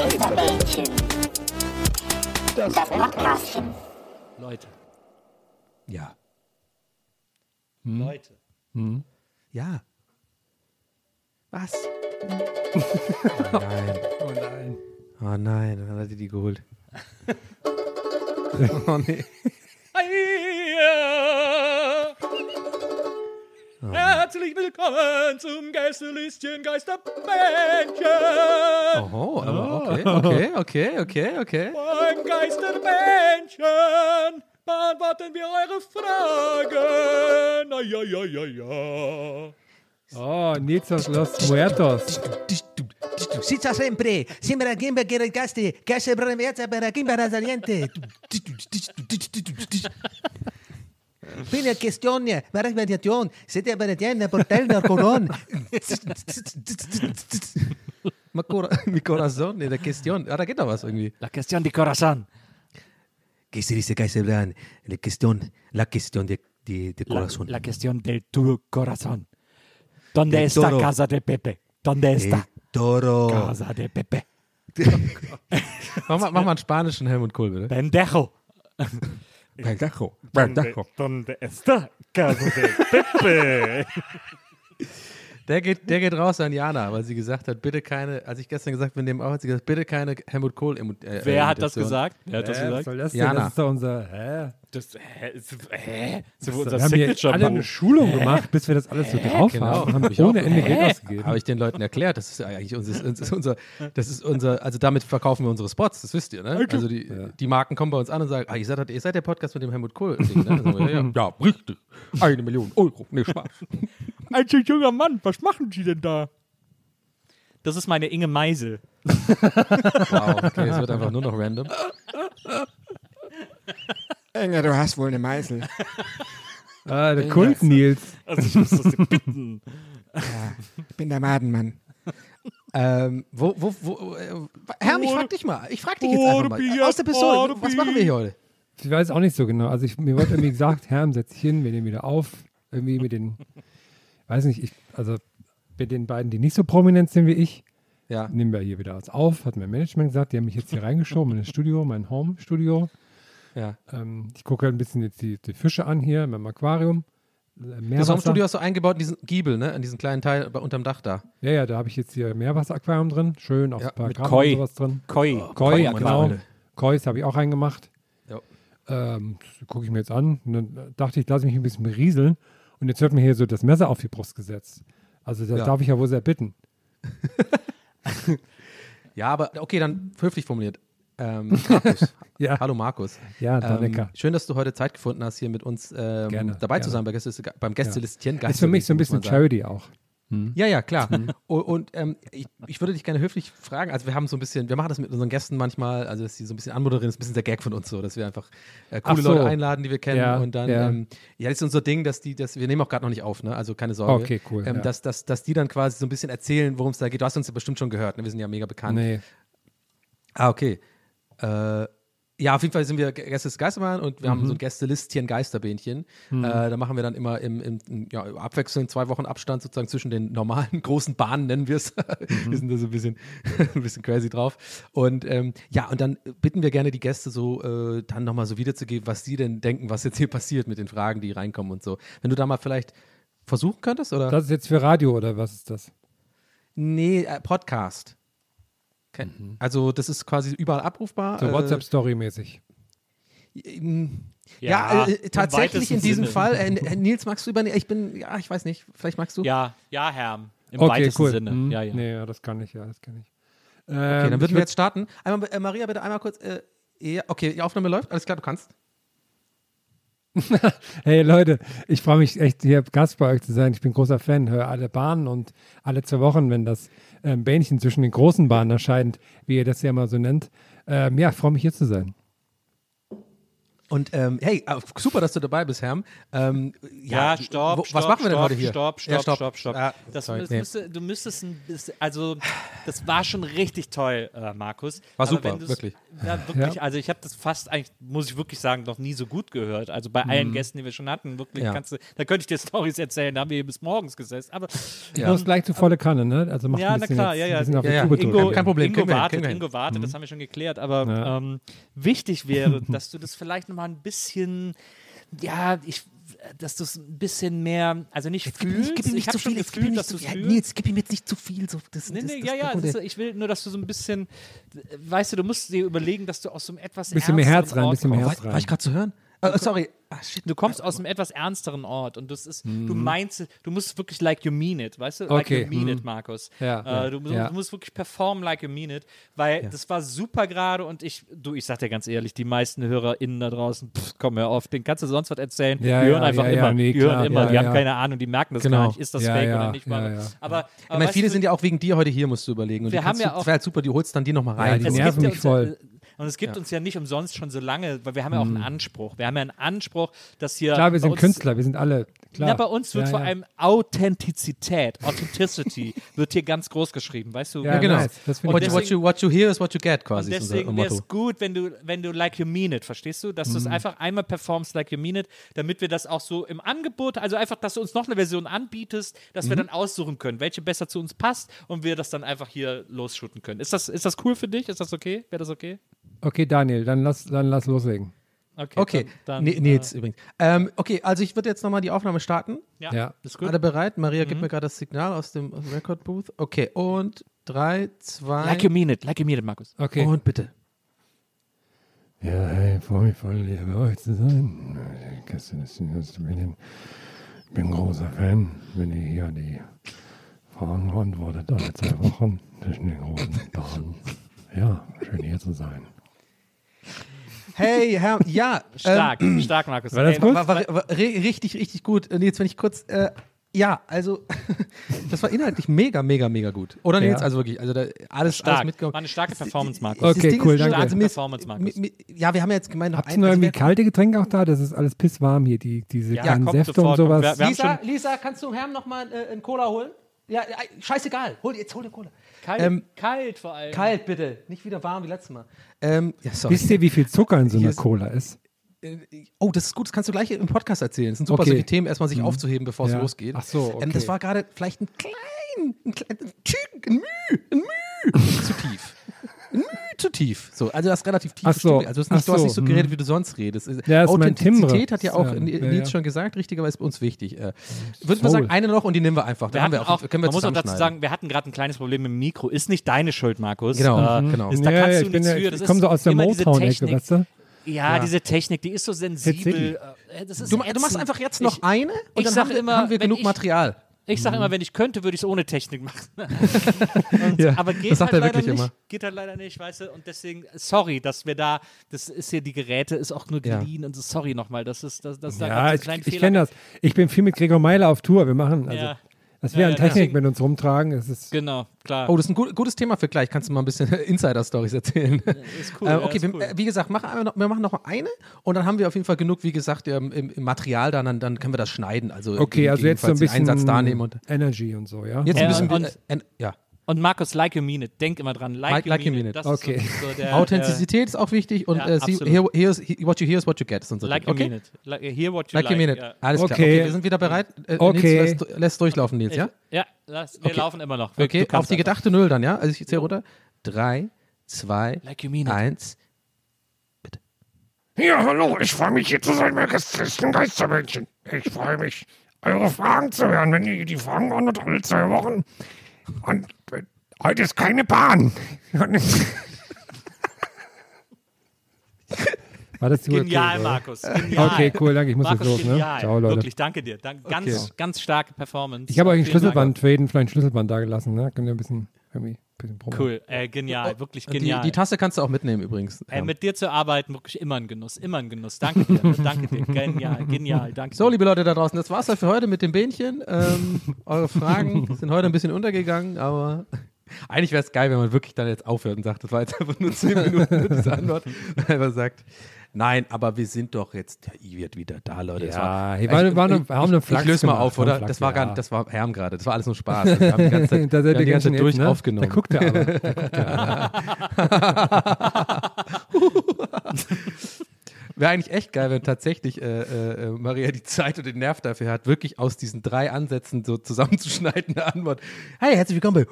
Geisterbällchen. Das Podcastchen. Leute. Ja. Leute. Ja. Was? Oh nein. Oh nein. Oh nein, dann hat er die geholt. oh nee. Herzlich willkommen zum Gästelistchen Geisterbändchen. Oh, aber okay, okay, okay, okay, okay. Beim Geisterbändchen beantworten wir eure Fragen. Ah, ja, ja, ja, ja. Oh, Nizos Los Muertos. Sitza sempre, sembra Gimba che regasti, che se brevezza per Gimba Fine questione, mare mediation, siete del coron. Ma cora, mi corazon, ne, der Question. Ah, da geht doch was irgendwie. La cuestión de corazón. ¿Qué se dice, Kaiserbran? La cuestión, la cuestión de, de, de La, corazón. la cuestión de tu corazón. ¿Dónde Del está toro. Casa de Pepe? ¿Dónde está El toro. Casa de Pepe? Mach mal, mach mal einen spanischen Helmut Kohl, bitte. Pendejo. Pendejo. ¿Dónde, ¿Dónde está Casa de Pepe? Der geht, der geht raus an Jana, weil sie gesagt hat, bitte keine, als ich gestern gesagt bin, dem auch hat sie gesagt, bitte keine Helmut Kohl äh, Wer hat das gesagt? Wer hat das gesagt? soll das denn? Jana. Das ist doch unser. Hä? Das, hä? Ist, hä? So Wir unser haben hier alle eine Schulung gemacht, bis wir das alles so drauf Genau, haben. Haben hab ich ohne Ende Geld Habe ausgegeben. ich den Leuten erklärt, das ist eigentlich unser, das ist unser, das ist unser, also damit verkaufen wir unsere Spots, das wisst ihr, ne? Also die, die Marken kommen bei uns an und sagen, ah, ihr seid, ihr seid der Podcast mit dem Helmut Kohl. Ding, ne? Wir, ja, ja, ja, richtig. Eine Million Euro. Nee, Spaß. Ein so junger Mann, was machen Sie denn da? Das ist meine Inge Meisel. Wow, okay, es wird einfach nur noch random. Inge, du hast wohl eine Meißel. Ah, der Kult Nils. Also ich muss das dir bitten. Ich bin der Madenmann. Ähm, wo, wo, wo, äh, Herm, ich frag dich mal. Ich frag dich jetzt einfach mal. Aus der Pistole. Was machen wir hier heute? Ich weiß auch nicht so genau. Also ich, mir wurde irgendwie gesagt, Herrn, setz dich hin, wir nehmen wieder auf. Irgendwie mit den, weiß nicht, ich, also mit den beiden, die nicht so prominent sind wie ich, Ja. nehmen wir hier wieder was auf, hat mein Management gesagt. Die haben mich jetzt hier reingeschoben in das Studio, mein Home-Studio. Ja. Ähm, ich gucke halt ein bisschen jetzt die, die Fische an hier in meinem Aquarium. Äh, Das. Home-Studio hast du eingebaut in diesen Giebel, ne? In diesen kleinen Teil unterm Dach da. Ja, ja, da habe ich jetzt hier Meerwasseraquarium drin. Schön, auch Ja, ein paar Gramm Koi. und sowas drin. Koi. Koi, Koi, genau. Kois habe ich auch reingemacht. Ähm, gucke ich mir jetzt an. Und dann dachte ich, lasse mich ein bisschen berieseln. Und jetzt wird mir hier so das Messer auf die Brust gesetzt. Also das Ja. darf ich ja wohl sehr bitten. Ja, aber okay, dann höflich formuliert. Ähm, Markus. Ja. Hallo Markus. Ja, Ähm, schön, dass du heute Zeit gefunden hast, hier mit uns ähm, Gerne, dabei zu gerne. sein bei Gäste, beim Gästelistchen. ist für mich so ein bisschen. Charity auch. Ja, ja, klar. Und, und ähm, ich, ich würde dich gerne höflich fragen, also wir haben so ein bisschen, wir machen das mit unseren Gästen manchmal, also dass sie so ein bisschen anmoderieren, ist ein bisschen der Gag von uns so, dass wir einfach äh, coole so. Leute einladen, die wir kennen Ja, und dann, ja. ähm, ja, das ist unser Ding, dass die, dass wir nehmen auch gerade noch nicht auf, ne? also keine Sorge. Okay, cool, Ähm, ja. dass, dass, dass die dann quasi so ein bisschen erzählen, worum es da geht. Du hast uns ja bestimmt schon gehört, ne? wir sind ja mega bekannt. Nee. Ah, okay. Äh, Ja, auf jeden Fall sind wir Gäste des Geisterbahn und wir haben Mhm. so ein Gästelistchen Geisterbähnchen. Äh, da machen wir dann immer im, im, im ja, abwechselnd zwei Wochen Abstand sozusagen zwischen den normalen großen Bahnen, nennen wir es. Mhm. wir sind da so ein bisschen, ein bisschen crazy drauf. Und ähm, ja, und dann bitten wir gerne die Gäste so äh, dann nochmal so wiederzugeben, was sie denn denken, was jetzt hier passiert mit den Fragen, die reinkommen und so. Wenn du da mal vielleicht versuchen könntest, oder? Das ist jetzt für Radio oder was ist das? nee, äh, Podcast. Okay. Also das ist quasi überall abrufbar. Mhm. So äh, WhatsApp-Story-mäßig. Ähm, Ja, Ja, äh, im tatsächlich in diesem Sinne. Fall. Äh, äh, Nils, magst du übernehmen? Ich bin, ja, ich weiß nicht. Vielleicht magst du. Ja, ja, Herr. Im Okay, weitesten cool. Sinne. Mhm. Ja, ja. Nee, ja, das kann ich, ja, das kann ich. Okay, Ähm, dann würden wir jetzt starten. Einmal, äh, Maria, bitte einmal kurz. Äh, ja, okay, die Aufnahme läuft. Alles klar, du kannst. Hey Leute, ich freue mich echt, hier Gast bei euch zu sein. Ich bin großer Fan, höre alle Bahnen und alle zwei Wochen, wenn das ähm, Bähnchen zwischen den großen Bahnen erscheint, wie ihr das ja mal so nennt. Ähm, ja, freue mich hier zu sein. Und ähm, hey, äh, super, dass du dabei bist, Herm. Ähm, Ja, stopp, wo, stopp. Was machen wir denn stopp, heute hier? Stopp, Ja, stopp, stopp, stopp. Ah, das sorry, das nee. müsste, du müsstest ein bisschen, also das war schon richtig toll, äh, Markus. War Aber super, wirklich. Ja, wirklich. Ja. Also ich habe das fast eigentlich, muss ich wirklich sagen, noch nie so gut gehört. Also bei allen Gästen, die wir schon hatten, wirklich Mhm. Ja. kannst du, da könnte ich dir Stories erzählen, da haben wir hier bis morgens gesessen. Aber Du musst gleich zu volle Kanne, ne? Also mach Ja, ein na bisschen klar, jetzt, ja, ja. Ja, ja. Ingo, kein Problem, Ingo wartet. Ingo wartet, das haben wir schon geklärt. Aber Ja. ähm, wichtig wäre, dass du das vielleicht nochmal ein bisschen, ja, ich, dass du es ein bisschen mehr, also nicht fühlst. ich habe schon gefühlt, dass du es fühlst. Nils, gib ihm jetzt nicht zu viel. So, das, Nee, das, nee, das, ja, ja, das, das ist, ich will nur, dass du so ein bisschen, weißt du, du musst dir überlegen, dass du aus so einem etwas Bisschen mehr Herz rein, Ort bisschen mehr. Herz war, rein. war ich gerade zu hören? Äh, sorry. Ah, shit. Du kommst aus einem etwas ernsteren Ort und das ist, du meinst, du musst wirklich like you mean it, weißt du? Like Okay, you mean mhm. it, Markus. Ja, äh, du, du, ja. du musst wirklich performen like you mean it, weil das war super gerade und ich, du, ich sag dir ganz ehrlich, die meisten HörerInnen da draußen, pff, komm hör auf, den kannst du sonst was erzählen. Ja, die hören ja, einfach ja, ja, immer, nee, die hören immer, ja, die haben ja. keine Ahnung, die merken das Genau. gar nicht, ist das Ja, fake ja, oder nicht. ja, aber, ja. aber, Ich meine, viele du, sind ja auch wegen dir heute hier, musst du überlegen. Und Wir die haben ja auch- wäre halt super, die holst dann die nochmal rein. die es nerven mich ja voll. Ja, und es gibt uns ja nicht umsonst schon so lange, weil wir haben ja auch einen Anspruch. Wir haben ja einen Anspruch, dass hier. Klar, wir sind uns, Künstler, wir sind alle. Klar. Ja, bei uns wird Ja, vor ja. allem Authentizität, Authenticity wird hier ganz groß geschrieben, weißt du? Ja, ja, genau. nice. Das finde what, ich you, gut. what, you, what you hear is what you get, Und quasi. deswegen wäre es gut, wenn du, wenn du like you mean it, verstehst du? Dass du es Mhm. einfach einmal performst like you mean it, damit wir das auch so im Angebot, also einfach, dass du uns noch eine Version anbietest, dass Mhm. wir dann aussuchen können, welche besser zu uns passt und wir das dann einfach hier losshooten können. Ist das, ist das cool für dich? Ist das okay? Wäre das okay? Okay, Daniel, dann lass, dann lass loslegen. Okay, dann, nee, dann, Nils übrigens. Ähm, okay, also ich würde jetzt nochmal die Aufnahme starten. äh, ja, Ja. ist gut. Alle bereit? Maria Mhm. gibt mir gerade das Signal aus dem Record Booth. Okay, und drei, zwei Like you mean it, like you mean it, Markus. Okay. und bitte. Ja, hey, freue mich voll, hier bei euch zu sein. Gestern ist. Ich bin ein großer Fan, wenn ihr hier die Fragen beantwortet alle zwei Wochen zwischen den großen Bahnen. Ja, schön hier zu sein. Hey, Herr, ja. Stark, stark, Markus. War das gut? War, war, war ri- richtig, richtig gut. Äh, Nils, wenn ich kurz. Äh, ja, also, das war inhaltlich mega, mega, mega gut. Oder Nils? Ja. Also wirklich, also da, alles, alles Stark. mitgekommen. War eine starke Performance, Markus. Okay, cool, ist, danke. Also, mir ist- Performance, Markus. mi- mi- ja, wir haben ja jetzt gemeint, noch Habt ihr ein- noch irgendwie wir- kalte Getränke auch da? Das ist alles pisswarm hier, die, diese Ja, kleinen Säfte sofort, und sowas. Wir haben Lisa, Lisa, kannst du Herrn nochmal äh, einen Cola holen? Ja, ja, scheißegal. Hol, jetzt hol dir Cola. Kalt, Ähm, kalt vor allem. Kalt, bitte. Nicht wieder warm wie letztes Mal. Ähm, ja, sorry. Wisst ihr, wie viel Zucker in so einer ist- Cola ist? Äh, Oh, das ist gut, das kannst du gleich im Podcast erzählen. Es sind super Okay. solche Themen, erstmal sich aufzuheben, bevor es Ja. losgeht. Ach so, ähm, Das okay. war gerade vielleicht ein klein, ein klein, ein Müh, ein Müh zu tief. Ein Müh zu tief. So, also das ist relativ tief. Ach so, Also du hast nicht, ach du hast so, nicht so hm. geredet, wie du sonst redest. Ja, Authentizität hat ja auch Ja, ja, Nils ja. schon gesagt, richtigerweise ist bei uns wichtig. Äh, Würde man Soul. sagen, eine noch und die nehmen wir einfach. Wir haben hatten wir auch, auch, können wir man muss auch dazu sagen, wir hatten gerade ein kleines Problem mit dem Mikro. Ist nicht deine Schuld, Markus. Genau, Äh, genau. Ist, da Ja, kannst ja, du ich bin nichts ja- für. ich Das komm ist so aus der Motown-Ecke, Technik. weißt du? Ja, diese Technik, die ist so sensibel. Äh, Das ist Du, du machst einfach jetzt noch ich, eine und ich dann sag haben wir, immer, haben wir genug ich- Material. Ich sage immer, wenn ich könnte, würde ich es ohne Technik machen. Und, Ja, aber geht das sagt halt er leider wirklich nicht. immer. Geht halt leider nicht, weißt du. Und deswegen, sorry, dass wir da, das ist hier, die Geräte ist auch nur Ja. geliehen und so, sorry nochmal, das ist, das, das da Ja, einen ich, ich kenne das. Ich bin viel mit Gregor Meiler auf Tour. Wir machen, also, Dass wir Ja, an ja, Technik mit uns rumtragen, es ist Genau, klar. Oh, das ist ein gut, gutes Thema für gleich. Kannst du mal ein bisschen Insider-Stories erzählen? ist cool. Äh, okay, ist wir, cool. äh, wie gesagt, wir, noch, wir machen noch eine und dann haben wir auf jeden Fall genug, wie gesagt, ähm, im, im Material, dann, dann, dann können wir das schneiden. Also okay. Also jetzt so ein bisschen Einsatz da nehmen und Energy und so, ja. jetzt ein bisschen und- äh, en- ja. Und Markus, like you mean it. Denk immer dran. Like, Like- you, like you mean it. it. Das ist Okay. so, so der, Authentizität ist auch wichtig und Ja, äh, see, here, here's, he, what you hear is what you get. Ist unser Like Ding. you okay? mean it. Like, hear what you Like like. you mean it. Ja. Alles klar. Okay. Okay, wir sind wieder bereit. Äh, Okay. Nils, lässt, lässt durchlaufen, Nils, ja? Ja, lass, wir Okay. laufen immer noch. Wir- Okay, auf die gedachte Null dann, ja? Also ich zähle runter. Drei, zwei, Like you mean it. eins. Ja, hallo, ich freue mich hier zu sein bei Gästelisten Geistermännchen. Ich freue mich, eure Fragen zu hören, wenn ihr die Fragen beantwortet alle zwei Wochen. Und äh, heute ist keine Bahn. War das die Genial, okay, Markus. Genial. Okay, cool, danke. Ich muss Markus, jetzt los, ne? Ciao, Leute. Wirklich, danke dir. Dank, ganz, Okay. ganz starke Performance. Ich habe euch ein. Schlüsselband für jeden vielleicht ein Schlüsselband da gelassen, ne? Könnt ihr ein bisschen, irgendwie, bisschen. Cool, äh, genial, wirklich Die, genial. die Tasse kannst du auch mitnehmen übrigens. Ey, mit dir zu arbeiten, wirklich immer ein Genuss, immer ein Genuss. Danke dir, danke dir. Genial, genial, danke. So, liebe Leute da draußen, das war's dann für heute mit dem Bähnchen. Ähm, eure Fragen sind heute ein bisschen untergegangen, aber eigentlich wäre es geil, wenn man wirklich dann jetzt aufhört und sagt, das war jetzt einfach nur zehn Minuten mit dieser Antwort. Einfach sagt, nein, aber wir sind doch jetzt, der I wird wieder da, Leute. Ja, war, hier war- war nur- wir haben eine ich, Flachs ich löse mal auf, oder? Flachs, das war gar nicht, das war Herm gerade, das war alles nur Spaß. Also wir haben die ganze Zeit, da seid haben die ihr ganze ganz Zeit durch schön ne? aufgenommen. Da guckt er aber. Da guckt er aber. Wäre eigentlich echt geil, wenn tatsächlich äh, äh, äh, Maria die Zeit und den Nerv dafür hat, wirklich aus diesen drei Ansätzen so zusammenzuschneiden eine Antwort. Hey, herzlich willkommen bei.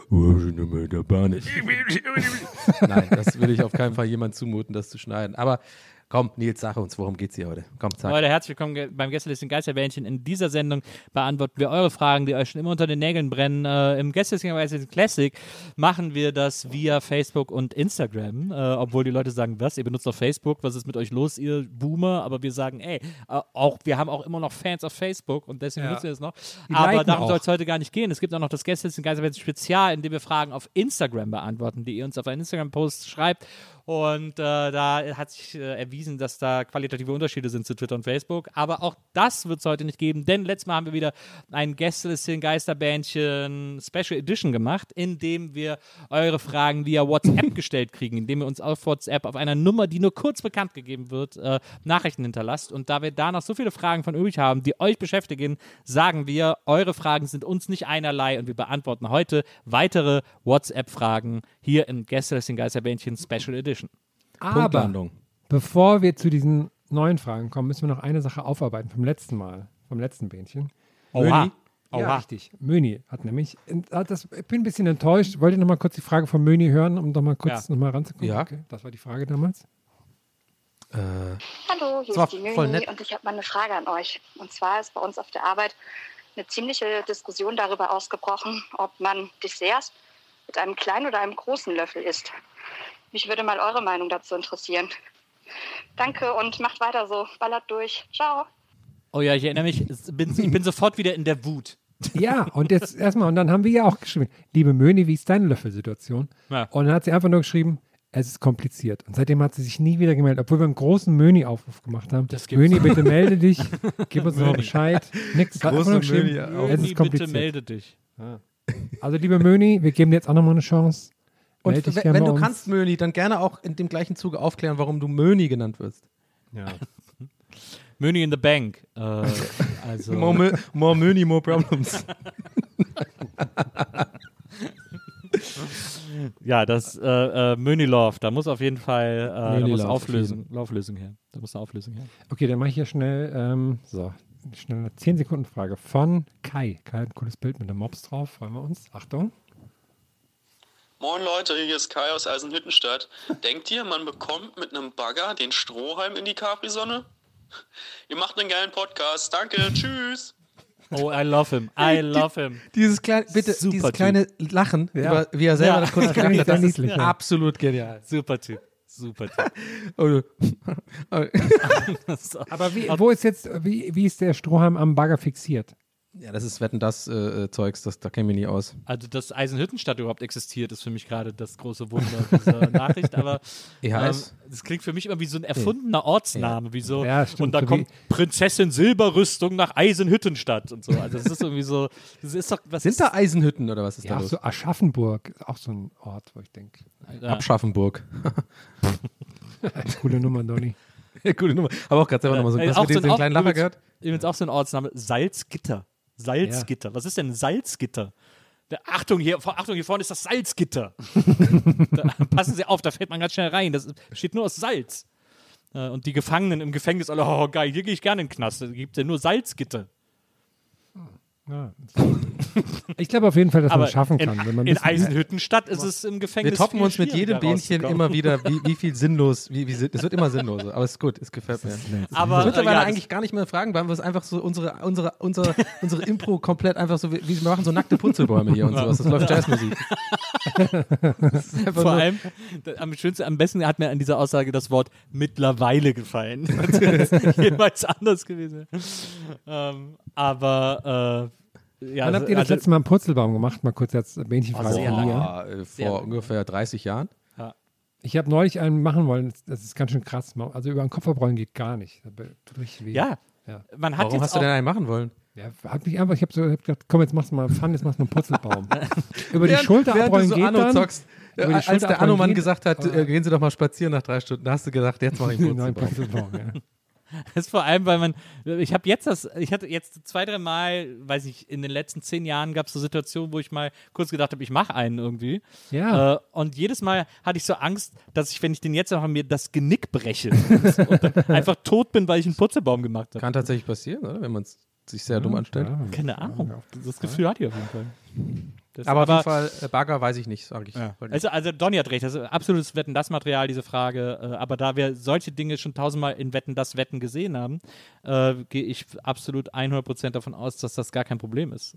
Nein, das würde ich auf keinen Fall jemand zumuten, das zu schneiden. Aber komm, Nils, sag uns, worum geht's hier heute? Komm, sag. Leute, herzlich willkommen beim Gästelisten Geisterbähnchen. In dieser Sendung beantworten wir eure Fragen, die euch schon immer unter den Nägeln brennen. Äh, Im Gästelisten Geisterbähnchen Classic machen wir das via Facebook und Instagram, äh, obwohl die Leute sagen, was, ihr benutzt doch Facebook, was ist mit euch los, ihr Boomer? Aber wir sagen, ey, äh, auch, wir haben auch immer noch Fans auf Facebook und deswegen Ja. nutzen wir es noch. Die Aber darum soll es heute gar nicht gehen. Es gibt auch noch das Gästelisten Geisterbähnchen Spezial, in dem wir Fragen auf Instagram beantworten, die ihr uns auf einen Instagram-Post schreibt. Und äh, da hat sich äh, erwiesen, dass da qualitative Unterschiede sind zu Twitter und Facebook. Aber auch das wird es heute nicht geben, denn letztes Mal haben wir wieder ein Gästelisten Geisterbändchen Special Edition gemacht, in dem wir eure Fragen via WhatsApp gestellt kriegen, indem ihr uns auf WhatsApp auf einer Nummer, die nur kurz bekannt gegeben wird, äh, Nachrichten hinterlasst. Und da wir da noch so viele Fragen von übrig haben, die euch beschäftigen, sagen wir, eure Fragen sind uns nicht einerlei und wir beantworten heute weitere WhatsApp-Fragen hier im Gästelisten Geisterbändchen Special Edition. Aber bevor wir zu diesen neuen Fragen kommen, müssen wir noch eine Sache aufarbeiten vom letzten Mal, vom letzten Bähnchen. Oha. Ja, Oha. richtig. Möni hat nämlich, hat das, ich bin ein bisschen enttäuscht. Wollt ihr noch mal kurz die Frage von Möni hören, um doch mal kurz Ja. noch mal ranzukommen? Ja. Okay, das war die Frage damals. Äh, Hallo, hier ist die Möni und ich habe mal eine Frage an euch. Und zwar ist bei uns auf der Arbeit eine ziemliche Diskussion darüber ausgebrochen, ob man Desserts mit einem kleinen oder einem großen Löffel isst. Mich würde mal eure Meinung dazu interessieren. Danke und macht weiter so. Ballert durch. Ciao. Oh ja, ich erinnere mich, bin, ich bin sofort wieder in der Wut. Ja, und jetzt erstmal, und dann haben wir ja auch geschrieben, liebe Möni, wie ist deine Löffelsituation? Ja. Und dann hat sie einfach nur geschrieben, es ist kompliziert. Und seitdem hat sie sich nie wieder gemeldet, obwohl wir einen großen Möni-Aufruf gemacht haben. Das gibt's. Möni, bitte melde dich, gib uns noch Bescheid. Nix, Große nur geschrieben, Möni-Aufruf. es Möni, ist kompliziert. bitte melde dich. Also, liebe Möni, wir geben dir jetzt auch nochmal eine Chance. und Meld dich wenn, du uns. kannst, Möni, dann gerne auch in dem gleichen Zuge aufklären, warum du Möni genannt wirst. Ja. Money in the Bank. Äh, also, More, more Möni, more problems. ja, das äh, äh, Möni Love, da muss auf jeden Fall äh, da Möni muss Love, Auflösung, Auflösung her. Da muss eine Auflösung her. Okay, dann mache ich hier schnell, ähm, so, schnell eine 10 Sekunden Frage von Kai. Kai hat ein cooles Bild mit einem Mops drauf, freuen wir uns. Achtung. Moin Leute, hier ist Kai aus Eisenhüttenstadt. Denkt ihr, man bekommt mit einem Bagger den Strohhalm in die Capri-Sonne? Ihr macht einen geilen Podcast. Danke, tschüss. Oh, I love him. I love him. Dieses kleine, bitte, Super dieses Typ. kleine Lachen, Ja. über, wie er selber Ja. das kurz ich hat, das ist ja. absolut genial. Super Typ. Super. Oh, Aber wie, wo ist jetzt, wie, wie ist der Strohhalm am Bagger fixiert? Ja, das ist Wetten, das äh, äh, Zeugs, das, da kennen wir nie aus. Also, dass Eisenhüttenstadt überhaupt existiert, ist für mich gerade das große Wunder dieser Nachricht. Aber ähm, das klingt für mich immer wie so ein erfundener Ortsname. Wie so, Ja, stimmt, und da kommt Prinzessin Silberrüstung nach Eisenhüttenstadt und so. Also, das ist irgendwie so. Das ist doch. Was Sind ist da Eisenhütten oder was ist Ja, da los? so Aschaffenburg, ist auch so ein Ort, wo ich denke, Ja. Abschaffenburg. coole Nummer, Donny. Ja, Gute Nummer. Aber auch gerade selber nochmal so, Äh, hast auch du den, so ein- den kleinen Lacher gehört? Übrigens auch so ein Ortsname. Salzgitter. Salzgitter. Was ist denn Salzgitter? Da, Achtung, hier, Achtung, hier vorne ist das Salzgitter. da, passen Sie auf, da fällt man ganz schnell rein. Das besteht nur aus Salz. Äh, und die Gefangenen im Gefängnis alle, oh geil, hier gehe ich gerne in den Knast. Da gibt es ja nur Salzgitter. Ja. Ich glaube auf jeden Fall, dass man es schaffen kann. in, in Eisenhüttenstadt ist es im Gefängnis. Wir toppen uns mit jedem Bähnchen immer wieder, wie, wie viel sinnlos, wie, wie, es wird immer sinnloser, aber es ist gut, es gefällt mir. Aber würde mittlerweile äh, ja, eigentlich gar nicht mehr fragen, weil wir es einfach so unsere, unsere, unsere, unsere Impro komplett einfach so, wir machen so nackte Putzelbäume hier und sowas. Das läuft Jazzmusik. Vor allem, am schönsten, am besten hat mir an dieser Aussage das Wort mittlerweile gefallen. Das ist Jeweils anders gewesen. Ähm, aber äh, ja, Wann habt ihr das also- letzte Mal einen Purzelbaum gemacht? Mal kurz jetzt Bähnchenfrage sehr von lange. äh, Sehr vor lange. ungefähr 30 Jahren. Ich habe neulich einen machen wollen, das- ist ganz schön krass. Also über den Kopf abrollen geht gar nicht. Das tut richtig weh. ja, Ja. man hat Warum jetzt hast du denn einen machen wollen? Ja, hat mich einfach, ich habe so hab gedacht, komm, jetzt machst du mal Fun, jetzt machst du einen Purzelbaum. über die Während- Schulter während du abrollen so geht Anno dann. zockst, äh, Über die als Schulter der Anno-Mann gesagt hat, äh, gehen Sie doch mal spazieren nach drei Stunden, da hast du gedacht, jetzt mache ich einen Nein, Purzelbaum. Purzelbaum, ja. Das ist vor allem, weil man, ich habe jetzt das, ich hatte jetzt zwei, drei Mal, weiß ich, in den letzten zehn Jahren gab es so Situationen, wo ich mal kurz gedacht habe, ich mache einen irgendwie. Ja. Äh, und jedes Mal hatte ich so Angst, dass ich, wenn ich den jetzt mache, mir das Genick breche und dann einfach tot bin, weil ich einen Putzelbaum gemacht habe. Kann tatsächlich passieren, oder? wenn man es sich sehr dumm anstellt. Ja. Keine Ahnung. Das Gefühl hatte ich auf jeden Fall. Das, Aber auf jeden Fall, äh, Bagger weiß ich nicht, sage ich. Ja. Also, also Donny hat recht, das ist absolutes Wetten das Material, diese Frage. Äh, aber da wir solche Dinge schon tausendmal in Wetten das Wetten gesehen haben, äh, gehe ich absolut 100% davon aus, dass das gar kein Problem ist.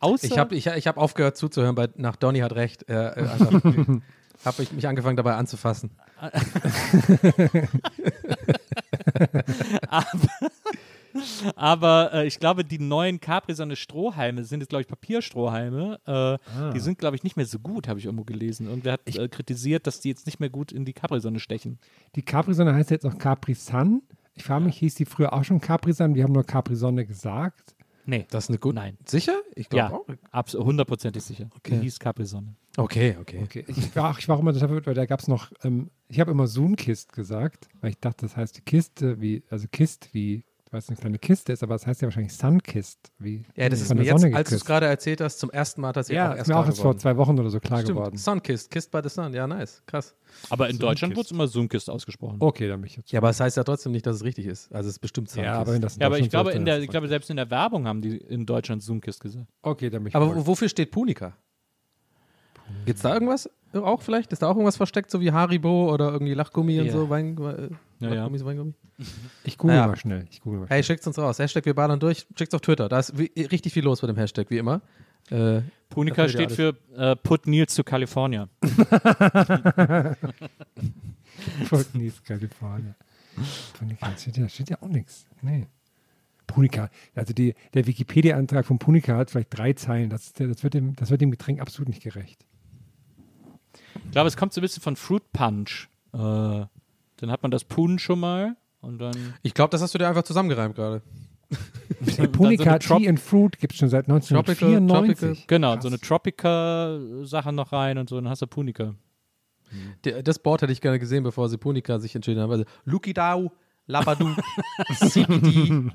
Außer Ich habe ich, ich hab aufgehört zuzuhören, bei, nach Donny hat recht. Äh, äh, habe ich mich angefangen dabei anzufassen. Aber äh, ich glaube, die neuen Capri-Sonne-Strohhalme sind jetzt, glaube ich, Papierstrohhalme. Äh, Ah. Die sind, glaube ich, nicht mehr so gut, habe ich irgendwo gelesen. Und wer hat äh, kritisiert, dass die jetzt nicht mehr gut in die Capri-Sonne stechen? Die Capri-Sonne heißt jetzt auch Capri-Sun. Ich frage mich, hieß die früher auch schon Capri-Sun? Die haben nur Capri-Sonne gesagt. Nee. Das ist eine gute. Nein. Sicher? Ich Ja, glaube auch. abs- hundertprozentig sicher. Okay. Die hieß Capri-Sonne. Okay, okay. Okay. Ich war, auch- ich war auch immer total verwirrt, weil da gab es noch, ähm, ich habe immer Zoom-Kist gesagt, weil ich dachte, das heißt Kiste, wie, also Kist, wie, weil es eine kleine Kiste ist, aber es heißt ja wahrscheinlich Sunkist, wie Ja, das ist mir jetzt, als du es gerade erzählt hast, zum ersten Mal tatsächlich Ja, auch ist erst mir auch jetzt vor zwei Wochen oder so klar Stimmt. geworden. Sunkissed, Kissed by the Sun. Ja, nice. Krass. Aber in Zoom Deutschland Kist. wurde es immer Zoomkist ausgesprochen. Okay, dann bin ich jetzt. Ja, aber es heißt ja trotzdem nicht, dass es richtig ist. Also es ist bestimmt Sunkissed. Ja, aber wenn das in Ja, aber ich glaube, in der, ich glaube, selbst in der Werbung haben die in Deutschland Zoomkist gesagt. Okay, dann bin ich aber wofür steht Punika? Gibt es da irgendwas auch vielleicht? Ist da auch irgendwas versteckt, so wie Haribo oder irgendwie Lachgummi und Ja. so? Wein, äh, Ja, ja. Lachgummi, so Weingummi? Ich google Ja. mal schnell. Ich google mal Hey, schickt's uns raus. Hashtag wir ballern durch. Schickt's auf Twitter. Da ist wie, richtig viel los mit dem Hashtag, wie immer. Äh, wird steht für äh, Put Nils to California. Punika, Kalifornien. Punika, steht ja, steht ja auch nichts. Nee. Punika, also die, der Wikipedia-Antrag von Punika hat vielleicht drei Zeilen. Das, das, wird dem, das wird dem Getränk absolut nicht gerecht. Ich glaube, es kommt so ein bisschen von Fruit Punch. Äh, dann hat man das Pun schon mal und dann. ich glaube, das hast du dir einfach zusammengereimt gerade. Eine Trop- Tea and Fruit gibt es schon seit Tropical- 1994. Genau, Krass. so eine Tropica-Sache noch rein und so, dann hast du Punika. Der- Das Board hätte ich gerne gesehen, bevor sie Punika sich entschieden haben. Also, Lukidau, Labadu, Sikidi,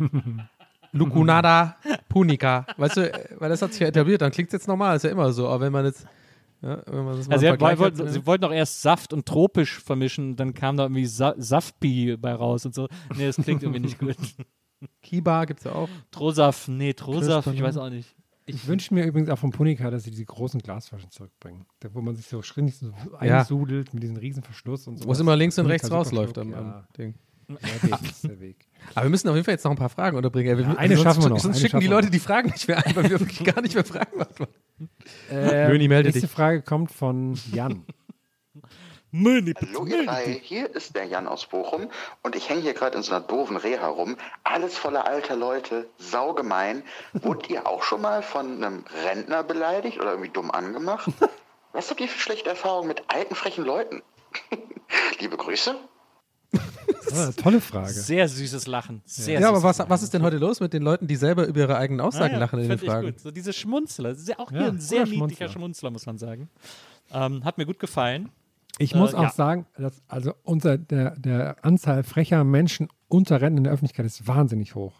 Lukunada, Punika. Weißt du, äh, weil das hat sich ja etabliert, dann klingt es jetzt normal, ist ja immer so. Aber wenn man jetzt. Ja, Also sie, wollten, hat, äh, sie wollten auch erst Saft und tropisch vermischen, dann kam da irgendwie Sa Saftbi bei raus und so. Nee, das klingt irgendwie nicht gut. Kiba gibt es ja auch. Trosaf, nee, Trosaf, ich weiß auch nicht. Ich wünsche mir übrigens auch von Punika, dass sie diese großen Glasflaschen zurückbringen. Da, wo man sich so ständig so Ja. einsudelt mit diesem riesen Verschluss und so. Wo es immer links und Punika rechts rausläuft am, am ja. Ding. Ist der Weg. Aber wir müssen auf jeden Fall jetzt noch ein paar Fragen unterbringen. Ja, eine sonst, schaffen wir noch, Sonst schicken die Leute noch. die Fragen nicht mehr ein, weil wir wirklich gar nicht mehr Fragen beantworten. Äh, Löni, melde nächste dich. Frage kommt von Jan. Mini, Hallo ihr drei, hier ist der Jan aus Bochum und ich hänge hier gerade in so einer doofen Reha rum. Alles voller alter Leute, saugemein. Wurdet ihr auch schon mal von einem Rentner beleidigt oder irgendwie dumm angemacht? Was habt ihr für schlechte Erfahrungen mit alten, frechen Leuten? Liebe Grüße. Ah, tolle Frage. Sehr süßes Lachen. Sehr Ja, aber was, Lachen. was ist denn heute los mit den Leuten, die selber über ihre eigenen Aussagen Ah, ja, lachen in den find ich Fragen? Gut. So diese Schmunzler. Das ist ja auch Ja, hier ein sehr niedlicher Schmunzler. Schmunzler, muss man sagen. Ähm, hat mir gut gefallen. Ich muss Äh, auch ja. sagen, dass also unser, der, der Anzahl frecher Menschen unter Renten in der Öffentlichkeit ist wahnsinnig hoch.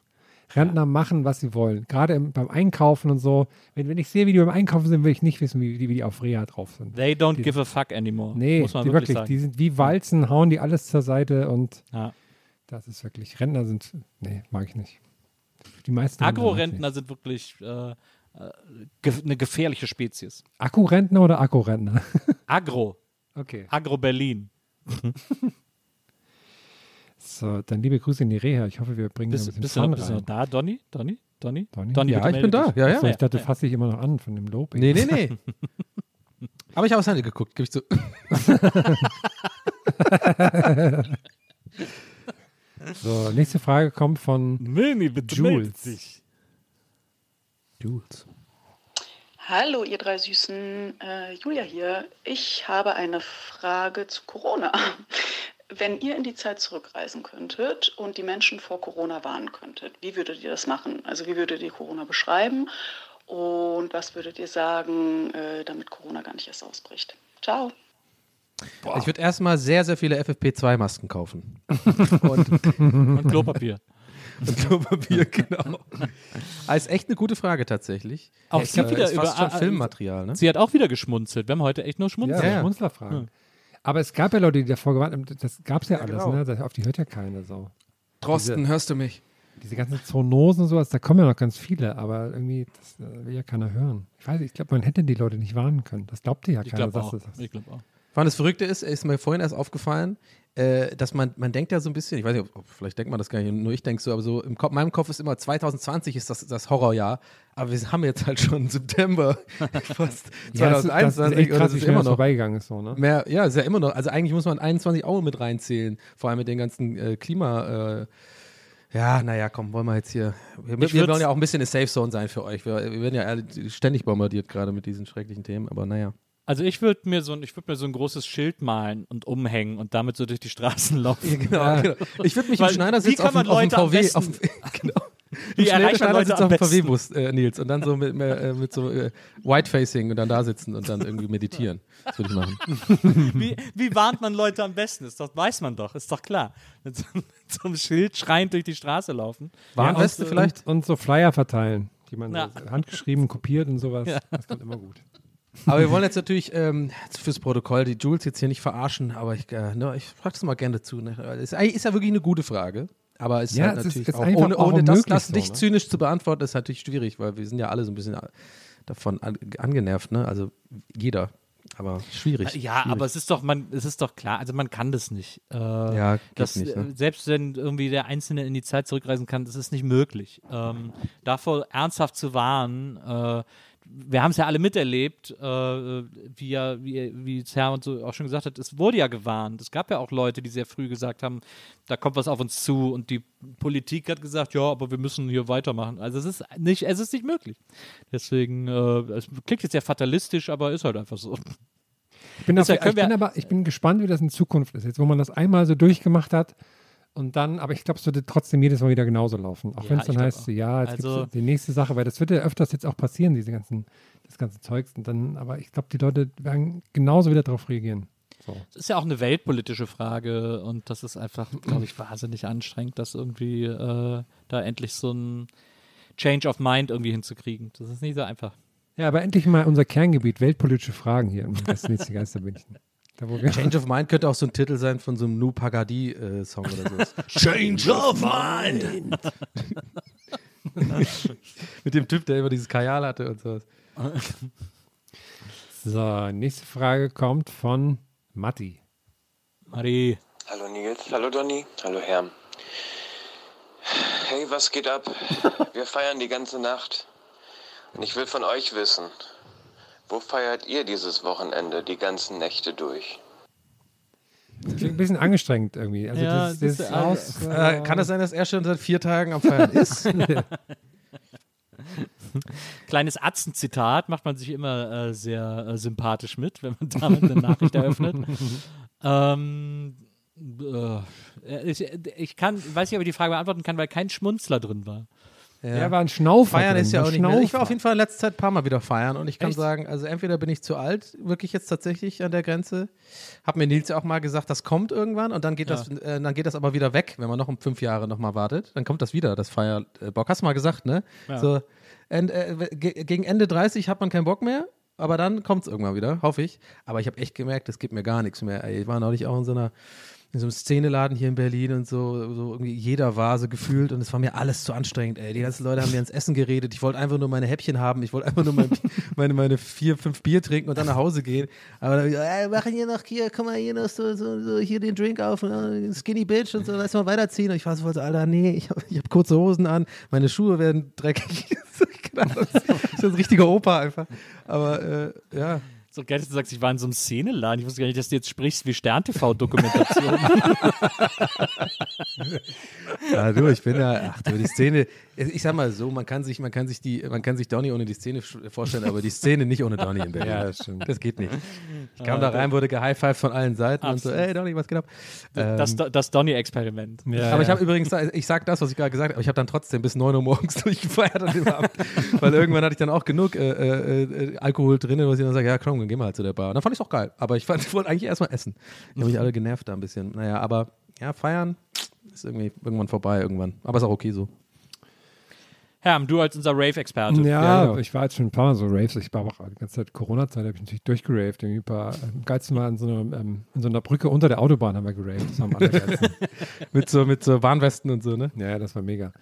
Rentner machen, was sie wollen. Gerade im, beim Einkaufen und so. Wenn, wenn ich sehe, wie die beim Einkaufen sind, will ich nicht wissen, wie, die- wie die auf Reha drauf sind. They don't Die- give a fuck anymore. Nee, muss man die wirklich, wirklich, sagen. die sind wie Walzen, hauen die alles zur Seite und Ja. das ist wirklich, Rentner sind, nee, mag ich nicht. Die meisten Agro-Rentner sind wirklich äh, äh, ge eine gefährliche Spezies. Akkurentner oder Akkurentner? Agro. Okay. Agro Berlin. So, dann liebe Grüße in die Reha. Ich hoffe, wir bringen da ein Bist, bisschen bist, du noch, Fun bist du noch da, Donny? Donny? Donny? Donny? Ja, bitte ich bin da. Ja, ja. Achso, ich dachte, ja. du fasst dich immer noch an von dem Lob. Nee, nee, nee. Aber ich habe aufs Handy geguckt, gebe ich zu. So, nächste Frage kommt von Mini, bitte Jules. Jules. Hallo, ihr drei Süßen. Äh, Julia hier. Ich habe eine Frage zu Corona. Wenn ihr in die Zeit zurückreisen könntet und die Menschen vor Corona warnen könntet, wie würdet ihr das machen? Also wie würdet ihr Corona beschreiben und was würdet ihr sagen, äh, damit Corona gar nicht erst ausbricht? Ciao. Ich würde erstmal sehr, sehr viele FFP2-Masken kaufen. Und, Und Klopapier. und Klopapier, genau. Ah, ist echt eine gute Frage tatsächlich. Auch ist, sie äh, wieder ist fast über- schon Filmmaterial, ne? Sie hat auch wieder geschmunzelt. Wir haben heute echt nur ja, schmunzeln. Ja, ja. Schmunzlerfragen. Aber es gab ja Leute, die davor gewartet haben. Das gab es ja, alles, genau. ne? Das, auf die hört ja keiner so. Drosten, hörst du mich? Diese ganzen Zoonosen und sowas, da kommen ja noch ganz viele, aber irgendwie, das äh, will ja keiner hören. Ich weiß, ich glaube, man hätte die Leute nicht warnen können. Das glaubte ja Ich keiner. glaube dass auch. das- Ich glaube auch. Vor allem das Verrückte ist, ist mir vorhin erst aufgefallen, äh, dass man, man denkt ja so ein bisschen, ich weiß nicht, ob, vielleicht denkt man das gar nicht, nur ich denke so, aber so im Kopf, meinem Kopf ist immer 2020 ist das, das Horrorjahr, aber wir haben jetzt halt schon September fast Ja, das, ist- das ist 2021 echt und krass, es wie ist schnell immer das noch vorbeigegangen ist. So, ne? mehr, ja, ist ja immer noch, also eigentlich muss man 21 auch mit reinzählen, vor allem mit den ganzen äh, Klima, äh, ja, naja, komm, wollen wir jetzt hier. Wir, wir wollen ja auch ein bisschen eine Safe Zone sein für euch. Wir, wir werden ja ständig bombardiert gerade mit diesen schrecklichen Themen, aber naja. Also ich würde mir so ein, ich würde mir so ein großes Schild malen und umhängen und damit so durch die Straßen laufen. Genau, genau. Ich würde mich Weil im Schneidersitz wie kann auf, man dem- auf VW, besten- auf, genau. Wie erreicht man Leute Schneidersitz am auf dem besten? VW-Bus, äh, Nils, und dann so mit, äh, mit so äh, White-Facing und dann da sitzen und dann irgendwie meditieren. Das würde ich machen. Wie, wie warnt man Leute am besten? Das doch, weiß man doch, ist doch klar. Mit so, mit so einem Schild schreiend durch die Straße laufen. Warnweste und, vielleicht? Und, so Flyer verteilen, die man Ja. handgeschrieben kopiert und sowas. Das kommt immer gut. Aber wir wollen jetzt natürlich ähm, fürs Protokoll die Jules jetzt hier nicht verarschen, aber ich, äh, ne, ich frage das mal gerne dazu. Ne? Ist, ist ja wirklich eine gute Frage. Aber es ist Ja, halt es natürlich ist auch ohne, auch ohne das, das so, nicht ne? zynisch zu beantworten, ist natürlich schwierig, weil wir sind ja alle so ein bisschen äh, davon an, angenervt, ne? Also jeder. Aber schwierig. Ja, schwierig. aber es ist doch, man, es ist doch klar, also man kann das nicht. Äh, Ja, das, nicht, ne? äh, Selbst wenn irgendwie der Einzelne in die Zeit zurückreisen kann, das ist nicht möglich. Ähm, davor ernsthaft zu warnen, äh, wir haben es ja alle miterlebt, äh, wie ja, wie, wie Zerr so auch schon gesagt hat, es wurde ja gewarnt. Es gab ja auch Leute, die sehr früh gesagt haben, da kommt was auf uns zu und die Politik hat gesagt, ja, aber wir müssen hier weitermachen. Also es ist nicht, es ist nicht möglich. Deswegen, äh, es klingt jetzt sehr fatalistisch, aber ist halt einfach so. Ich bin, auf, Deshalb ich bin aber ich bin gespannt, wie das in Zukunft ist. Jetzt, wo man das einmal so durchgemacht hat und dann, aber ich glaube, es würde trotzdem jedes Mal wieder genauso laufen. Auch Ja, wenn es dann heißt, auch. ja, jetzt Also- gibt's die nächste Sache, weil das wird ja öfters jetzt auch passieren, diese ganzen, das ganze Zeugs. Und dann, aber ich glaube, die Leute werden genauso wieder darauf reagieren. So. Es ist ja auch eine weltpolitische Frage und das ist einfach, glaube ich, wahnsinnig anstrengend, das irgendwie äh, da endlich so ein Change of Mind irgendwie hinzukriegen. Das ist nicht so einfach. Ja, aber endlich mal unser Kerngebiet, weltpolitische Fragen hier im Geisterbündchen. Da, wo wir Change of Mind könnte auch so ein Titel sein von so einem Nu Pagadi-Song oder so. Change of mind. Mit dem Typ, der immer dieses Kajal hatte und sowas. so, nächste Frage kommt von Matti. Marie. Hallo Nils, hallo Donny, hallo Herm. Hey, was geht ab? Wir feiern die ganze Nacht. Und ich will von euch wissen, wo feiert ihr dieses Wochenende die ganzen Nächte durch? Klingt ein bisschen angestrengt irgendwie. Also Ja, das, das das ist- aus, Äh, kann es sein, dass er schon seit vier Tagen am Feiern ist? Kleines Atzen-Zitat macht man sich immer äh, sehr äh, sympathisch mit, wenn man damit eine Nachricht eröffnet. ähm, äh, ich, ich kann, weiß nicht, ob ich die Frage beantworten kann, weil kein Schmunzler drin war. Er war ein Schnaufer. Feiern ist ja auch nicht mehr. Ich war auf jeden Fall in letzter Zeit ein paar Mal wieder feiern und ich kann Echt? sagen, also entweder bin ich zu alt, wirklich jetzt tatsächlich an der Grenze. Hat mir Nils ja auch mal gesagt, das kommt irgendwann und dann geht, Ja. das, äh, dann geht das aber wieder weg, wenn man noch um fünf Jahre nochmal wartet. Dann kommt das wieder, das Feierbock. Hast du mal gesagt, ne? Ja. So, end, äh, ge- gegen Ende 30 hat man keinen Bock mehr, aber dann kommt es irgendwann wieder, hoffe ich. Aber ich habe echt gemerkt, es gibt mir gar nichts mehr. Ey, ich war neulich auch in so einer in so einem Szeneladen hier in Berlin und so, so irgendwie jeder so gefühlt und es war mir alles zu anstrengend, ey. Die ganzen Leute haben mir ins Essen geredet. Ich wollte einfach nur meine Häppchen haben. Ich wollte einfach nur mein, meine, meine vier, fünf Bier trinken und dann nach Hause gehen. Aber dann, ich gesagt, ey, machen hier noch, hier, komm mal hier noch so, so, so hier den Drink auf, äh, Skinny Bitch und so, lass mal weiterziehen. Und ich war so, so, Alter, nee, ich habe ich hab kurze Hosen an, meine Schuhe werden dreckig. genau, das ist ein richtiger Opa einfach. Aber, äh, ja. So geil, dass du sagst, ich war in so einem Szeneladen. Ich wusste gar nicht, dass du jetzt sprichst wie Stern-TV-Dokumentation. Ja, du, ich bin ja, ach du, die Szene, ich sag mal so, man kann sich, man kann sich die, man kann sich Donny ohne die Szene vorstellen, aber die Szene nicht ohne Donny in Berlin. Ja, das stimmt. Das geht nicht. Ich kam Ah, da rein, wurde gehighfived von allen Seiten Absolut. und so, ey Donny, was geht ab? das Ähm, das Donny-Experiment. Ja, aber ich habe übrigens, ich sag das, was ich gerade gesagt habe, aber ich habe dann trotzdem bis 9 Uhr morgens durchgefeiert an dem Abend, weil irgendwann hatte ich dann auch genug äh, äh, äh, Alkohol drin, wo ich dann sage, ja komm, dann gehen wir halt zu der Bar. Und dann fand ich es auch geil, aber ich, fand- ich wollte eigentlich erstmal essen. Die haben mich alle genervt da ein bisschen. Naja, aber ja, feiern ist irgendwie irgendwann vorbei irgendwann. Aber ist auch okay so. Herm, du als unser Rave-Experte. Ja, Ja, genau. ich war jetzt schon ein paar Mal so Raves. Ich war auch die ganze Zeit Corona-Zeit, habe ich natürlich durchgeraved. Irgendwie ein paar, am geilsten Mal in so, einer, ähm, in so einer Brücke unter der Autobahn haben wir geraved. Das am allergeilsten. Mit so, mit so Warnwesten und so, ne? ja, ja, das war mega.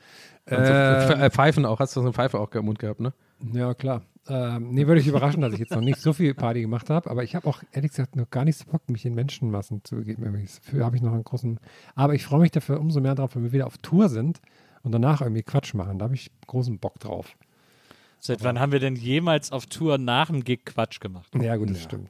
Und so Äh, äh, Pfeifen auch. Hast du so eine Pfeife auch im Mund gehabt, ne? ja, klar. Ähm, nee, würde ich überraschen, dass ich jetzt noch nicht so viel Party gemacht habe. Aber ich habe auch ehrlich gesagt noch gar nicht so Bock, mich in Menschenmassen zu begeben. Dafür habe ich noch einen großen. Aber ich freue mich dafür umso mehr drauf, wenn wir wieder auf Tour sind und danach irgendwie Quatsch machen. Da habe ich großen Bock drauf. Seit wann haben wir denn jemals auf Tour nach dem Gig Quatsch gemacht? Ja, gut, das stimmt.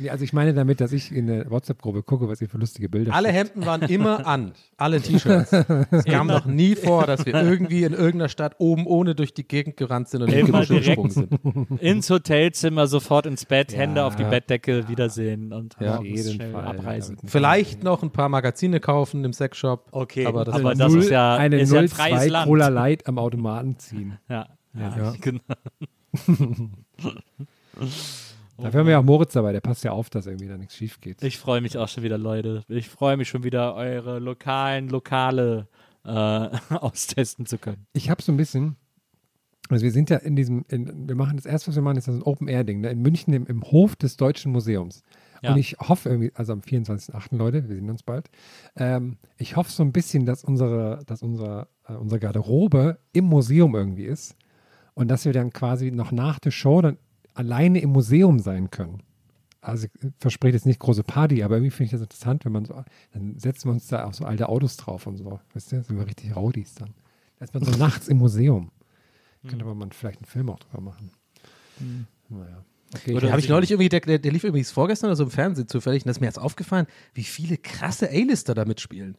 Ja. Also ich meine damit, dass ich in der WhatsApp-Gruppe gucke, was ihr für lustige Bilder Alle schickt. Hemden waren immer an. Alle T-Shirts. Es kam noch nie vor, dass wir irgendwie in irgendeiner Stadt oben ohne durch die Gegend gerannt sind und in die Immer gesprungen sind. Ins Hotelzimmer, sofort ins Bett, Ja. Hände auf die Bettdecke, Wiedersehen und Ja. Auf jeden schnell Fall. abreisen. Vielleicht noch ein paar Magazine kaufen im Sexshop. Okay, aber das, aber ist- das Null- ist ja, eine ist ja ein 02 freies Land. Cola Light am Automaten ziehen. Ja, ja, Ja. genau. Dafür haben wir ja auch Moritz dabei, der passt ja auf, dass irgendwie da nichts schief geht. Ich freue mich auch schon wieder, Leute. Ich freue mich schon wieder, eure lokalen Lokale äh, austesten zu können. Ich habe so ein bisschen, also wir sind ja in diesem, in, wir machen das erste, was wir machen, ist das ein Open-Air-Ding, ne? in München im, im Hof des Deutschen Museums. Ja. Und ich hoffe irgendwie, also am 24.8. Leute, wir sehen uns bald, ähm, ich hoffe so ein bisschen, dass unsere, dass unser, äh, unsere Garderobe im Museum irgendwie ist und dass wir dann quasi noch nach der Show dann alleine im Museum sein können. Also ich verspreche jetzt nicht große Party, aber irgendwie finde ich das interessant, wenn man so, dann setzen wir uns da auch so alte Autos drauf und so. Weißt du, sind wir richtig Raudis dann. Da ist man so nachts im Museum. Könnte man vielleicht einen Film auch drüber machen. Naja. Okay, Oder habe ich neulich irgendwie, der, der, der lief übrigens vorgestern oder so im Fernsehen zufällig und das ist mir jetzt aufgefallen, wie viele krasse A-Lister da mitspielen.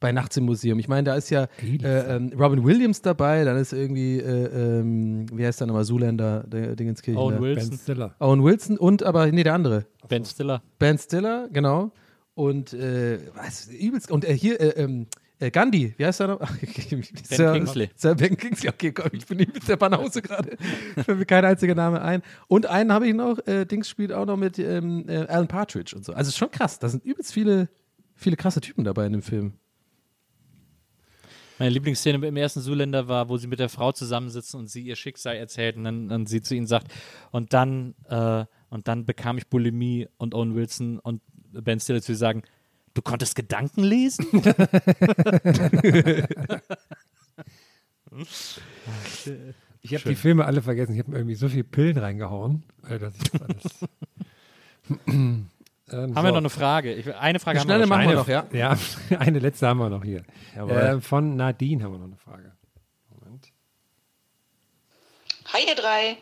Bei Nachts im Museum. Ich meine, da ist ja äh, ähm, Robin Williams dabei, dann ist irgendwie, äh, ähm, wie heißt der nochmal, Zuländer, der Dingenskirchen. Owen da. Ben Wilson, Stiller. Owen Wilson und aber, nee, der andere. Ben Stiller. Ben Stiller, genau. Und äh, was, übelst. Und äh, hier, äh, ähm, äh, Gandhi, wie heißt er noch? Ach, Sir, Kingsley. Sir Ben Kingsley, okay, komm, ich bin mit der Banause gerade. Fällt mir kein einziger Name ein. Und einen habe ich noch, äh, Dings spielt auch noch mit ähm, äh, Alan Partridge und so. Also es ist schon krass, da sind übelst viele, viele krasse Typen dabei in dem Film. Meine Lieblingsszene im ersten Zuländer war, wo sie mit der Frau zusammensitzen und sie ihr Schicksal erzählt und dann, dann sie zu ihnen sagt, und dann, äh, und dann bekam ich Bulimie und Owen Wilson und Ben Stiller zu sagen, du konntest Gedanken lesen? Ich habe die Filme alle vergessen. Ich habe mir irgendwie so viele Pillen reingehauen, äh, dass ich das alles. ähm, Haben wir noch eine Frage? Ich, eine Frage haben wir Schnelle machen wir wahrscheinlich. noch, ja. Ja, eine letzte haben wir noch hier. Äh, von Nadine haben wir noch eine Frage. Moment. Hi ihr drei,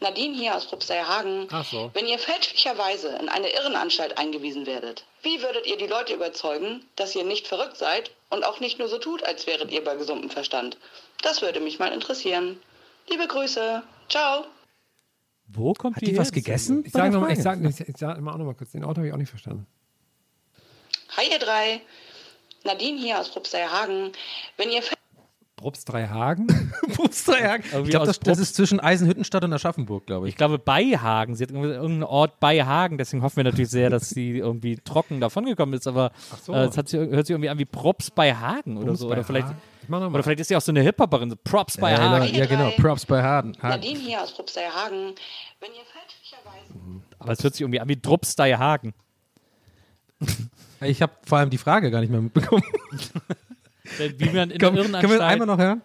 Nadine hier aus Rupseierhagen. Ach so. Wenn ihr fälschlicherweise in eine Irrenanstalt eingewiesen werdet, wie würdet ihr die Leute überzeugen, dass ihr nicht verrückt seid und auch nicht nur so tut, als wäret ihr bei gesundem Verstand? Das würde mich mal interessieren. Liebe Grüße. Ciao. Wo kommt Hat die was her? gegessen? Ich sage noch, ich sag, ich, ich sag auch noch mal kurz, den Auto habe ich auch nicht verstanden. Hi ihr drei, Nadine hier aus Rupseierhagen. Wenn ihr Probst drei Hagen? Probst. Ich glaube, das, das Probst- ist zwischen Eisenhüttenstadt und Aschaffenburg, glaube ich. Ich glaube, bei Hagen. Sie hat irgendeinen Ort bei Hagen. Deswegen hoffen wir natürlich sehr, dass sie irgendwie trocken davongekommen ist. Aber so. äh, es hat sich, hört sich irgendwie an wie Props bei Hagen oder Props so. Oder vielleicht, Hagen. Ich mach noch mal. oder vielleicht ist sie auch so eine Hip-Hopperin. Props bei Hagen. ja, genau. Props bei Harden. Harden. Nadine hier aus Probsteierhagen. Wenn ihr fälschlicherweise Aber es hört sich irgendwie an wie Drops bei Hagen. Ich habe vor allem die Frage gar nicht mehr mitbekommen. Wie man in Komm, der können wir einmal noch hören?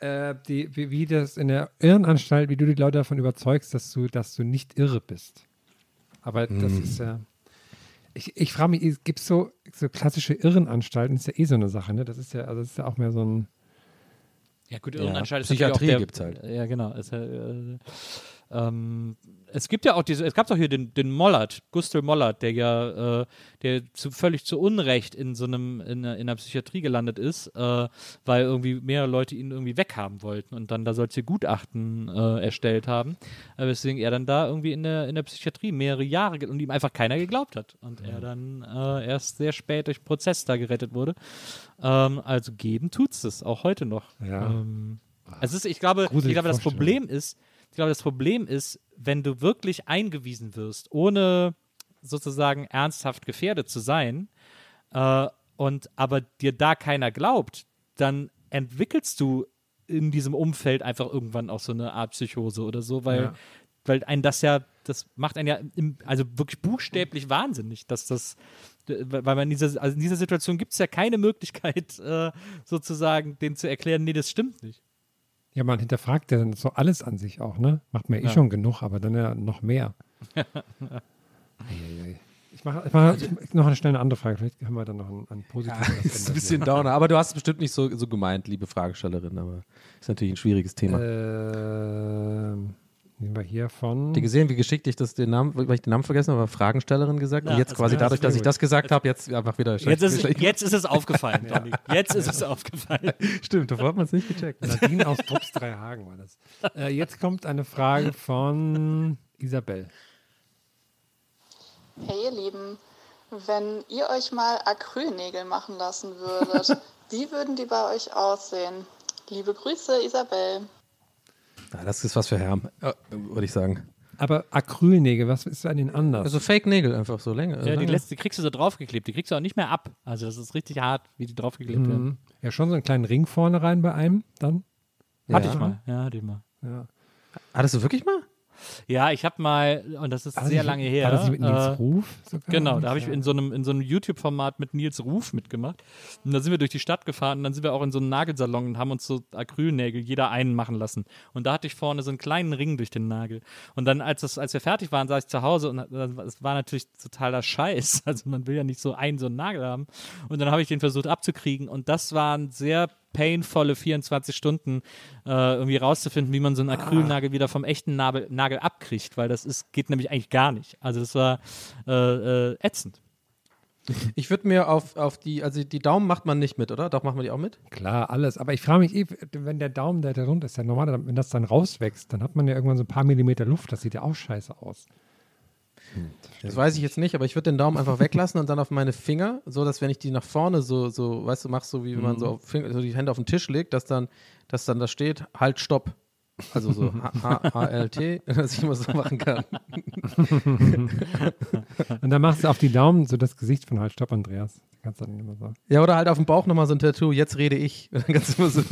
Äh, die, wie, wie das in der Irrenanstalt, wie du die Leute davon überzeugst, dass du, dass du nicht irre bist. Aber das Hm. ist ja. Ich, ich frage mich, gibt es so, so klassische Irrenanstalten? ist ja eh so eine Sache, ne? Das ist ja, also das ist ja auch mehr so ein. Ja, gut, Ja, Irrenanstalt ist Psychiatrie gibt's der, halt. Ja, genau. Es, äh, ähm, es gibt ja auch diese, es gab doch hier den, den Mollert, Gustl Mollert, der ja, äh, der zu, völlig zu Unrecht in so einem, in, einer- in der Psychiatrie gelandet ist, äh, weil irgendwie mehrere Leute ihn irgendwie weghaben wollten und dann da solche Gutachten äh, erstellt haben, äh, weswegen er dann da irgendwie in der, in der Psychiatrie mehrere Jahre und ihm einfach keiner geglaubt hat und er dann äh, erst sehr spät durch Prozess da gerettet wurde. Ähm, also geben tut's das, auch heute noch. Ja. Ähm, es ist, ich glaube, ich glaube, das. Problem ist, ich glaube, das Problem ist, wenn du wirklich eingewiesen wirst, ohne sozusagen ernsthaft gefährdet zu sein, äh, und aber dir da keiner glaubt, dann entwickelst du in diesem Umfeld einfach irgendwann auch so eine Art Psychose oder so, weil, Ja. weil ein das ja, das macht einen ja im, also wirklich buchstäblich wahnsinnig, dass das, weil man in dieser, also in dieser Situation gibt es ja keine Möglichkeit, äh, sozusagen, den zu erklären, nee, das stimmt nicht. Ja, man hinterfragt ja dann so alles an sich auch, ne? Macht mir eh Ja. schon genug, aber dann ja noch mehr. Ich mache mach noch eine schnelle andere Frage. Vielleicht haben wir dann noch ein, ein positives. Ja, ist ein bisschen Downer, aber du hast es bestimmt nicht so, so gemeint, liebe Fragestellerin, aber ist natürlich ein schwieriges Thema. Ähm, nehmen wir hier von. Habt ihr gesehen, wie geschickt ich das den Namen, weil ich den Namen vergessen habe, aber Fragenstellerin gesagt? Ja, und jetzt das- quasi dadurch, das dass ich das gesagt habe, jetzt einfach wieder Jetzt ist, schlecht- jetzt ist es aufgefallen, Donny. Jetzt ist es aufgefallen. Stimmt, davor hat man es nicht gecheckt. Nadine aus Trups drei Hagen war das. Äh, jetzt kommt eine Frage von Isabel. Hey ihr Lieben, wenn ihr euch mal Acrylnägel machen lassen würdet, wie würden die bei euch aussehen? Liebe Grüße, Isabel. Ja, das ist was für Herm, äh, würde ich sagen. Aber Acrylnägel, was ist an denen anders? Also Fake-Nägel einfach so länger. Ja, die lange. letzte kriegst du so draufgeklebt. Die kriegst du auch nicht mehr ab. Also das ist richtig hart, wie die draufgeklebt werden. Mhm. Ja, schon so einen kleinen Ring vorne rein bei einem dann. Hatte Ja. ich mal. Ja, hatte ich mal. Ja. Hattest du wirklich mal? Ja, ich habe mal, und das ist War das sehr nicht- lange war her. das nicht mit Nils äh, Ruf sogar? Genau, da habe ich in so einem, in so einem YouTube-Format mit Nils Ruf mitgemacht. Und da sind wir durch die Stadt gefahren und dann sind wir auch in so einen Nagelsalon und haben uns so Acrylnägel, jeder einen machen lassen. Und da hatte ich vorne so einen kleinen Ring durch den Nagel. Und dann, als, das, als wir fertig waren, saß ich zu Hause und es war natürlich totaler Scheiß. Also man will ja nicht so einen so einen Nagel haben. Und dann habe ich den versucht abzukriegen und das waren sehr painvolle 24 Stunden, äh, irgendwie rauszufinden, wie man so einen Acrylnagel wieder vom echten Nagel, Nagel abkriegt, weil das ist, geht nämlich eigentlich gar nicht. Also das war äh, äh, ätzend. Ich würde mir auf, auf die, also die Daumen macht man nicht mit, oder? Doch, machen wir die auch mit? Klar, alles. Aber ich frage mich eh, wenn der Daumen, der da runter ist, ja normal, wenn das dann rauswächst, dann hat man ja irgendwann so ein paar Millimeter Luft. Das sieht ja auch scheiße aus. Das weiß ich jetzt nicht, aber ich würde den Daumen einfach weglassen und dann auf meine Finger, so dass wenn ich die nach vorne so, so, weißt du, mach so wie wenn man so, auf Finger, so die Hände auf den Tisch legt, dass dann, dass dann da steht, halt, stopp. Also so H-L-T, dass ich immer so machen kann. Und dann machst du auf die Daumen so das Gesicht von Halt Stopp, Andreas. Kannst du dann immer so. Ja, oder halt auf dem Bauch nochmal so ein Tattoo, jetzt rede ich. Dann so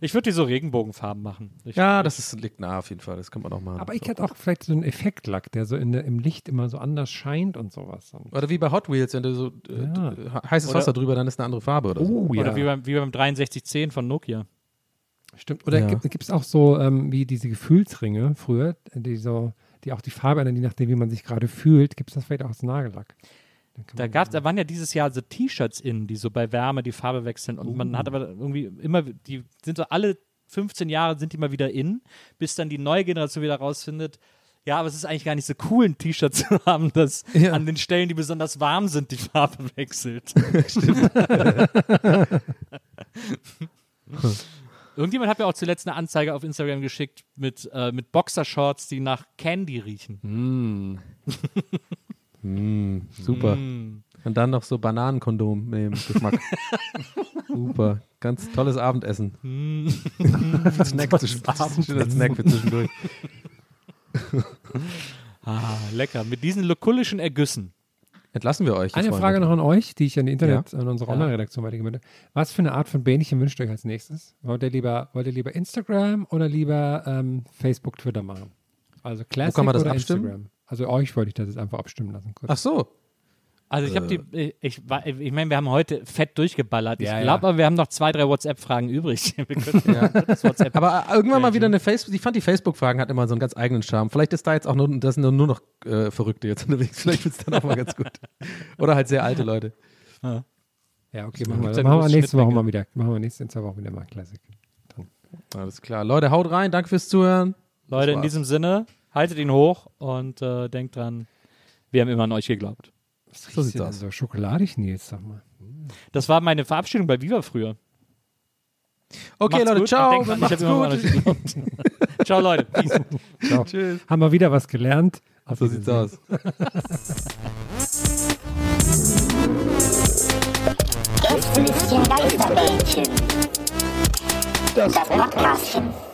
Ich würde die so Regenbogenfarben machen. Ich, ja, das ist, liegt nah auf jeden Fall, das kann man auch machen. Aber ich hätte auch vielleicht so einen Effektlack, der so in der, im Licht immer so anders scheint und sowas. Und Oder wie bei Hot Wheels, wenn du so äh, Ja. d- heißes Oder- Wasser drüber, dann ist eine andere Farbe oder so. oh Oder ja, wie beim, wie beim 6310 von Nokia. stimmt. Oder Ja. gibt es auch so ähm, wie diese Gefühlsringe früher, die so, die auch die Farbe ändern, je nachdem, wie man sich gerade fühlt, gibt es das vielleicht auch als Nagellack. Da, gab's, da waren ja dieses Jahr so T-Shirts in, die so bei Wärme die Farbe wechseln. Und man hat aber irgendwie immer, die sind so alle 15 Jahre sind die mal wieder in, bis dann die neue Generation wieder rausfindet, ja, aber es ist eigentlich gar nicht so cool, ein T-Shirt zu haben, das Ja. an den Stellen, die besonders warm sind, die Farbe wechselt. Irgendjemand hat mir auch zuletzt eine Anzeige auf Instagram geschickt mit, äh, mit Boxershorts, die nach Candy riechen. Mm. Mm, super. Mm. Und dann noch so Bananenkondom nehmen. Geschmack. Super. Ganz tolles Abendessen. Snack, zwischen- schöner Snack für zwischendurch. Ah, lecker. Mit diesen lokulischen Ergüssen. Entlassen wir euch. Eine Freunde. Frage noch an euch, die ich an die Internet, Ja. an unsere Ja. Online-Redaktion weitergeben würde. Was für eine Art von Bähnchen wünscht ihr euch als nächstes? Wollt ihr lieber, wollt ihr lieber Instagram oder lieber ähm, Facebook, Twitter machen? Also Classic kann man das oder abstimmen? Instagram? Also euch wollte ich das jetzt einfach abstimmen lassen. Kurz. Ach so. Also ich habe die, ich, war- ich meine, wir haben heute fett durchgeballert. Ich Ja, glaube ja. aber, wir haben noch zwei, drei WhatsApp-Fragen übrig. Wir könnten Ja. das WhatsApp. Aber äh, irgendwann mal wieder eine Facebook. Ich fand die Facebook-Fragen hat immer so einen ganz eigenen Charme. Vielleicht ist da jetzt auch nur, das sind nur, nur noch äh, Verrückte jetzt unterwegs. Vielleicht wird es dann auch mal ganz gut. Oder halt sehr alte Leute. Ja, okay, machen wir, ja machen wir nächste Woche mal wieder. Machen wir nächste zwei Wochen wieder mal Classic. Alles klar. Leute, haut rein. Danke fürs Zuhören. Leute, in diesem Sinne, haltet ihn hoch und äh, denkt dran, wir haben immer an euch geglaubt. So sieht's Ist aus. So schokoladig, Nils, sag mal. Das war meine Verabschiedung bei Viva früher. Okay, Macht's Leute, gut ciao. denkt dran, ich hab immer an gut. euch geglaubt. ciao, Leute. Peace. Ciao. Tschüss. Haben wir wieder was gelernt. Auf So sieht's aus. Gästelistchen Geisterbällchen. Das Podcastchen.